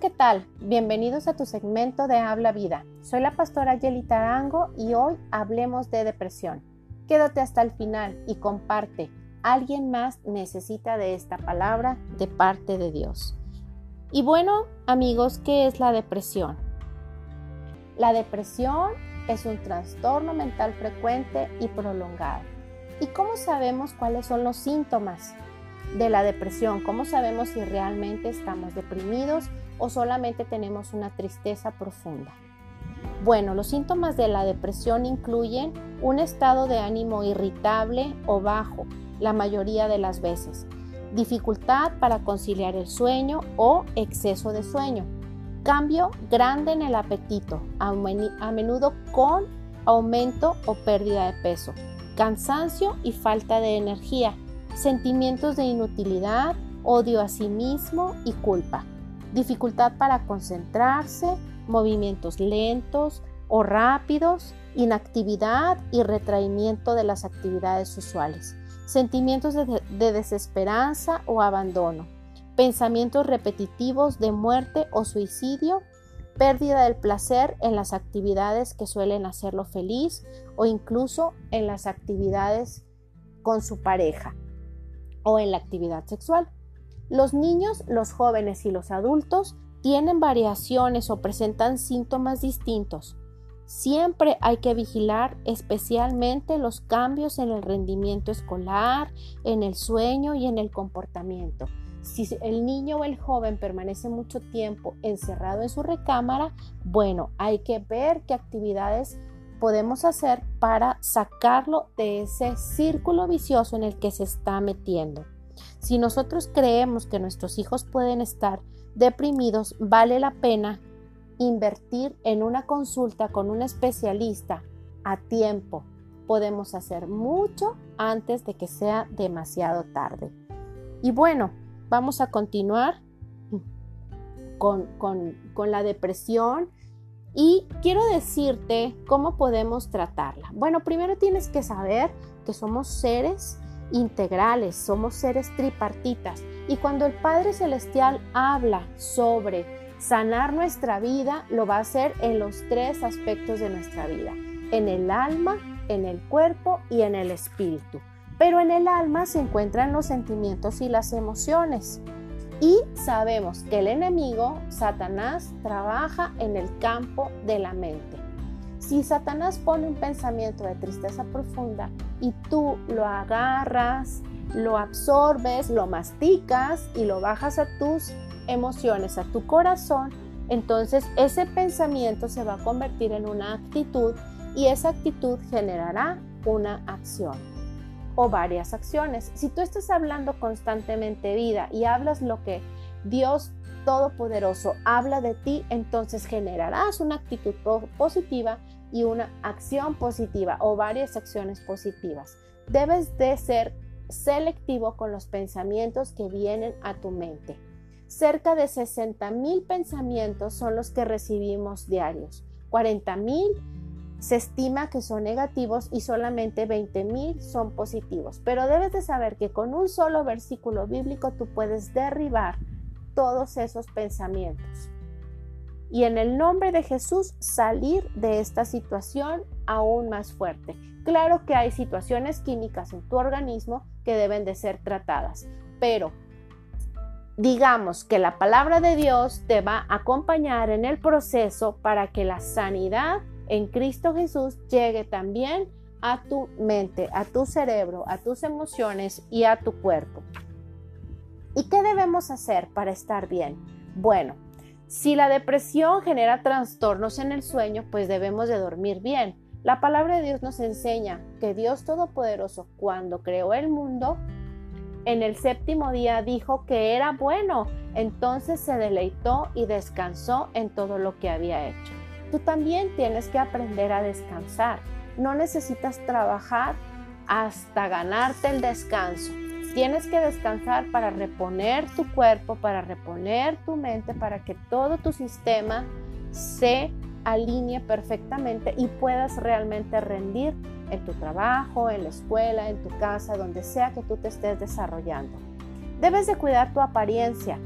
¿qué tal? Bienvenidos a tu segmento de Habla Vida. Soy la pastora Yeli Tarango y hoy hablemos de depresión. Quédate hasta el final y comparte. Alguien más necesita de esta palabra de parte de Dios. Y bueno, amigos, ¿qué es la depresión? La depresión es un trastorno mental frecuente y prolongado. ¿Y cómo sabemos cuáles son los síntomas de la depresión? ¿Cómo sabemos si realmente estamos deprimidos o solamente tenemos una tristeza profunda? Bueno, los síntomas de la depresión incluyen un estado de ánimo irritable o bajo la mayoría de las veces, dificultad para conciliar el sueño o exceso de sueño, cambio grande en el apetito, a menudo con aumento o pérdida de peso, cansancio y falta de energía, sentimientos de inutilidad, odio a sí mismo y culpa, dificultad para concentrarse, movimientos lentos o rápidos, inactividad y retraimiento de las actividades usuales, sentimientos de, desesperanza o abandono, pensamientos repetitivos de muerte o suicidio, pérdida del placer en las actividades que suelen hacerlo feliz o incluso en las actividades con su pareja o en la actividad sexual. Los niños, los jóvenes y los adultos tienen variaciones o presentan síntomas distintos. Siempre hay que vigilar especialmente los cambios en el rendimiento escolar, en el sueño y en el comportamiento. Si el niño o el joven permanece mucho tiempo encerrado en su recámara, bueno, hay que ver qué actividades podemos hacer para sacarlo de ese círculo vicioso en el que se está metiendo. Si nosotros creemos que nuestros hijos pueden estar deprimidos, vale la pena invertir en una consulta con un especialista a tiempo. Podemos hacer mucho antes de que sea demasiado tarde. Y bueno, vamos a continuar con, con la depresión y quiero decirte cómo podemos tratarla. Bueno, primero tienes que saber que somos seres integrales, somos seres tripartitas. Y cuando el Padre Celestial habla sobre sanar nuestra vida, lo va a hacer en los tres aspectos de nuestra vida, en el alma, en el cuerpo y en el espíritu. Pero en el alma se encuentran los sentimientos y las emociones. Y sabemos que el enemigo, Satanás, trabaja en el campo de la mente. Si Satanás pone un pensamiento de tristeza profunda y tú lo agarras, lo absorbes, lo masticas y lo bajas a tus emociones, a tu corazón, entonces ese pensamiento se va a convertir en una actitud y esa actitud generará una acción o varias acciones. Si tú estás hablando constantemente vida y hablas lo que Dios Todopoderoso habla de ti, entonces generarás una actitud positiva y una acción positiva o varias acciones positivas. Debes de ser selectivo con los pensamientos que vienen a tu mente. Cerca de 60 mil pensamientos son los que recibimos diarios. 40 mil se estima que son negativos y solamente 20 mil son positivos. Pero debes de saber que con un solo versículo bíblico tú puedes derribar todos esos pensamientos. Y en el nombre de Jesús salir de esta situación aún más fuerte. Claro que hay situaciones químicas en tu organismo que deben de ser tratadas, pero digamos que la palabra de Dios te va a acompañar en el proceso para que la sanidad en Cristo Jesús llegue también a tu mente, a tu cerebro, a tus emociones y a tu cuerpo. ¿Y qué debemos hacer para estar bien? Bueno, si la depresión genera trastornos en el sueño, pues debemos de dormir bien. La palabra de Dios nos enseña que Dios Todopoderoso, cuando creó el mundo, en el séptimo día dijo que era bueno, entonces se deleitó y descansó en todo lo que había hecho. Tú también tienes que aprender a descansar. No necesitas trabajar hasta ganarte el descanso. Tienes que descansar para reponer tu cuerpo, para reponer tu mente, para que todo tu sistema se alinee perfectamente y puedas realmente rendir en tu trabajo, en la escuela, en tu casa, donde sea que tú te estés desarrollando. Debes de cuidar tu apariencia.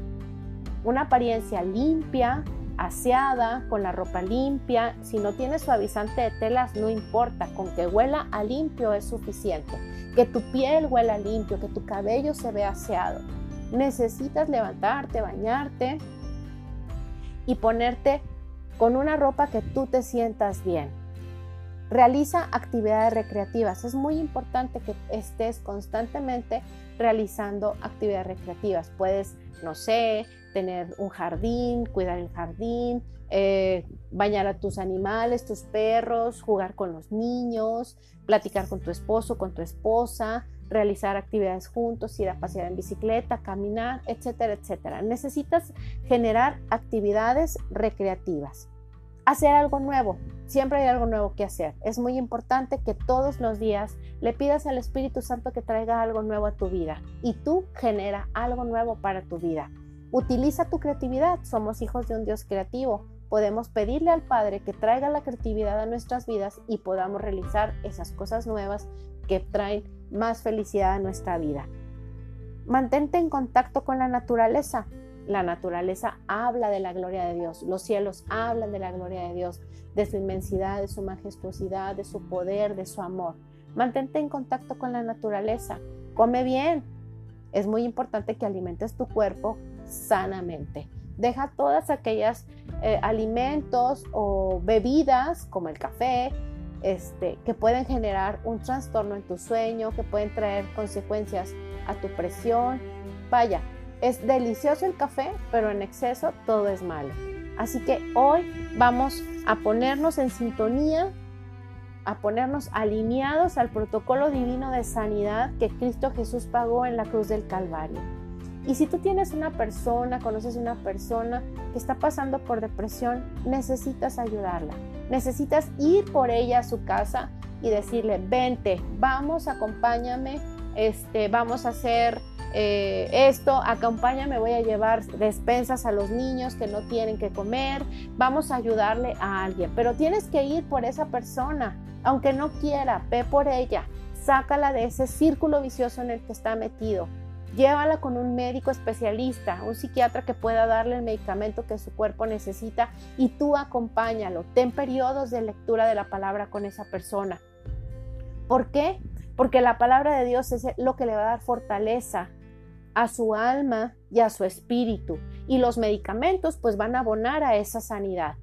una apariencia limpia, aseada, con la ropa limpia. Si no tienes suavizante de telas, no importa, con que huela a limpio es suficiente. Que tu piel huela limpio, que tu cabello se vea aseado. Necesitas levantarte, bañarte y ponerte con una ropa que tú te sientas bien. Realiza actividades recreativas. Es muy importante que estés constantemente realizando actividades recreativas. Puedes, no sé, tener un jardín, cuidar el jardín, eh, bañar a tus animales, tus perros, jugar con los niños, platicar con tu esposo, con tu esposa, realizar actividades juntos, ir a pasear en bicicleta, caminar, etcétera, etcétera. Necesitas generar actividades recreativas hacer algo nuevo. Siempre hay algo nuevo que hacer. Es muy importante que todos los días le pidas al Espíritu Santo que traiga algo nuevo a tu vida y tú genera algo nuevo para tu vida. Utiliza tu creatividad. Somos hijos de un Dios creativo. Podemos pedirle al Padre que traiga la creatividad a nuestras vidas y podamos realizar esas cosas nuevas que traen más felicidad a nuestra vida. Mantente en contacto con la naturaleza. La naturaleza habla de la gloria de Dios, los cielos hablan de la gloria de Dios, de su inmensidad, de su majestuosidad, de su poder, de su amor. Mantente en contacto con la naturaleza, come bien. Es muy importante que alimentes tu cuerpo sanamente. Deja todas aquellas eh, alimentos o bebidas como el café, este, que pueden generar un trastorno en tu sueño, que pueden traer consecuencias a tu presión. Vaya, es delicioso el café, pero en exceso todo es malo. Así que hoy vamos a ponernos en sintonía, a ponernos alineados al protocolo divino de sanidad que Cristo Jesús pagó en la cruz del Calvario. Y si tú tienes una persona, conoces una persona que está pasando por depresión, necesitas ayudarla. Necesitas ir por ella a su casa y decirle, vente, vamos, acompáñame, este, vamos a hacer eh, esto, acompáñame, voy a llevar despensas a los niños que no tienen que comer, vamos a ayudarle a alguien, pero tienes que ir por esa persona, aunque no quiera, ve por ella, sácala de ese círculo vicioso en el que está metido. Llévala con un médico especialista, un psiquiatra que pueda darle el medicamento que su cuerpo necesita y tú acompáñalo. Ten periodos de lectura de la palabra con esa persona. ¿Por qué? Porque la palabra de Dios es lo que le va a dar fortaleza, a su alma y a su espíritu. Y los medicamentos pues van a abonar a esa sanidad.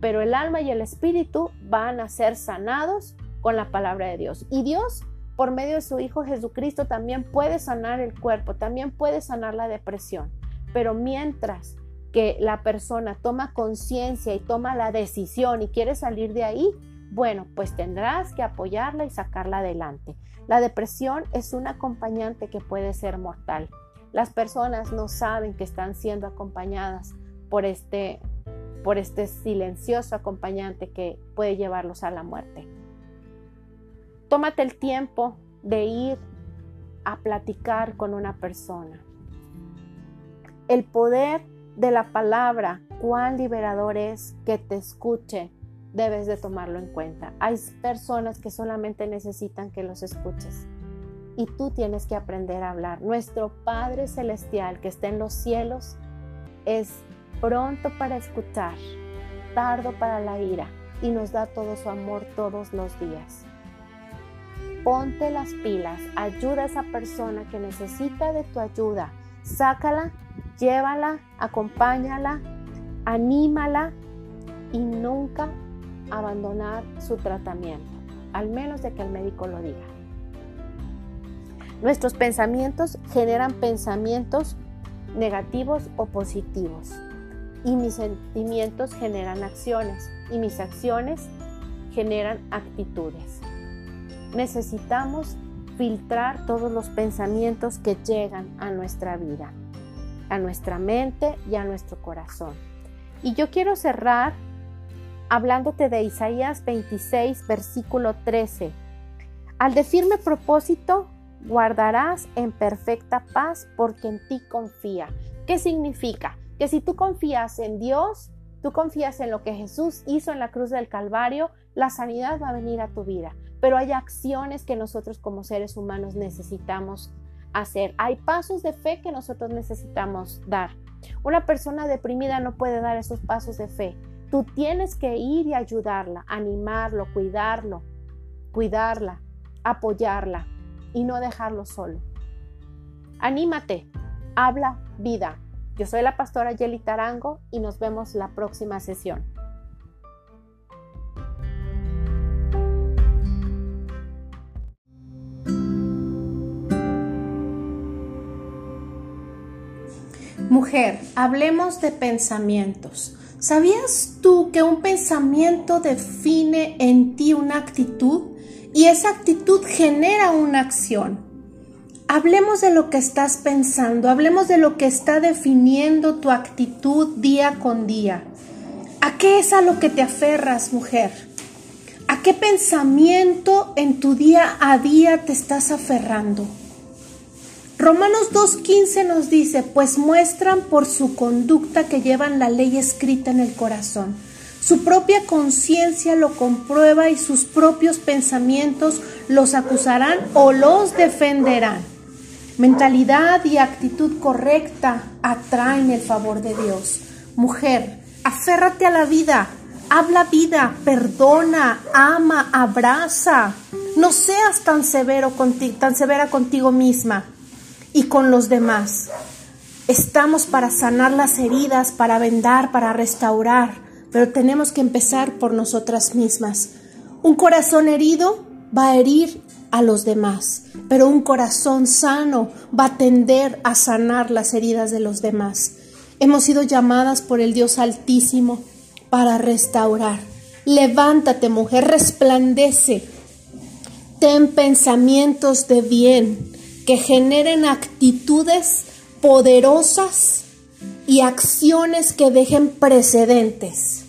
Pero el alma y el espíritu van a ser sanados con la palabra de Dios. Y Dios, por medio de su Hijo Jesucristo, también puede sanar el cuerpo, también puede sanar la depresión. Pero mientras que la persona toma conciencia y toma la decisión y quiere salir de ahí, bueno, pues tendrás que apoyarla y sacarla adelante. La depresión es un acompañante que puede ser mortal. Las personas no saben que están siendo acompañadas por este, por este silencioso acompañante que puede llevarlos a la muerte. Tómate el tiempo de ir a platicar con una persona. El poder de la palabra, cuán liberador es que te escuche, debes de tomarlo en cuenta. Hay personas que solamente necesitan que los escuches y tú tienes que aprender a hablar. Nuestro Padre Celestial que está en los cielos es pronto para escuchar, tardo para la ira y nos da todo su amor todos los días. Ponte las pilas, ayuda a esa persona que necesita de tu ayuda, sácala, llévala, acompáñala, anímala y nunca abandonar su tratamiento, al menos de que el médico lo diga. Nuestros pensamientos generan pensamientos negativos o positivos. Y mis sentimientos generan acciones. Y mis acciones generan actitudes. Necesitamos filtrar todos los pensamientos que llegan a nuestra vida, a nuestra mente y a nuestro corazón. Y yo quiero cerrar hablándote de Isaías 26, versículo 13. Al de firme propósito guardarás en perfecta paz porque en ti confía. ¿Qué significa? Que si tú confías en Dios, tú confías en lo que Jesús hizo en la cruz del Calvario, la sanidad va a venir a tu vida. Pero hay acciones que nosotros como seres humanos necesitamos hacer. Hay pasos de fe que nosotros necesitamos dar. Una persona deprimida no puede dar esos pasos de fe. Tú tienes que ir y ayudarla, animarlo, cuidarlo, cuidarla, apoyarla y no dejarlo solo. Anímate, habla vida. Yo soy la pastora Yeli Tarango y nos vemos la próxima sesión. Mujer, hablemos de pensamientos. ¿Sabías tú que un pensamiento define en ti una actitud y esa actitud genera una acción? Hablemos de lo que estás pensando, hablemos de lo que está definiendo tu actitud día con día. ¿A qué es a lo que te aferras, mujer? ¿A qué pensamiento en tu día a día te estás aferrando? Romanos 2.15 nos dice, pues muestran por su conducta que llevan la ley escrita en el corazón. Su propia conciencia lo comprueba y sus propios pensamientos los acusarán o los defenderán. Mentalidad y actitud correcta atraen el favor de Dios. Mujer, aférrate a la vida, habla vida, perdona, ama, abraza. No seas tan severo tan severa contigo misma y con los demás. Estamos para sanar las heridas, para vendar, para restaurar, pero tenemos que empezar por nosotras mismas. Un corazón herido va a herir a los demás, pero un corazón sano va a tender a sanar las heridas de los demás. Hemos sido llamadas por el Dios Altísimo para restaurar. Levántate, mujer, resplandece. Ten pensamientos de bien que generen actitudes poderosas y acciones que dejen precedentes.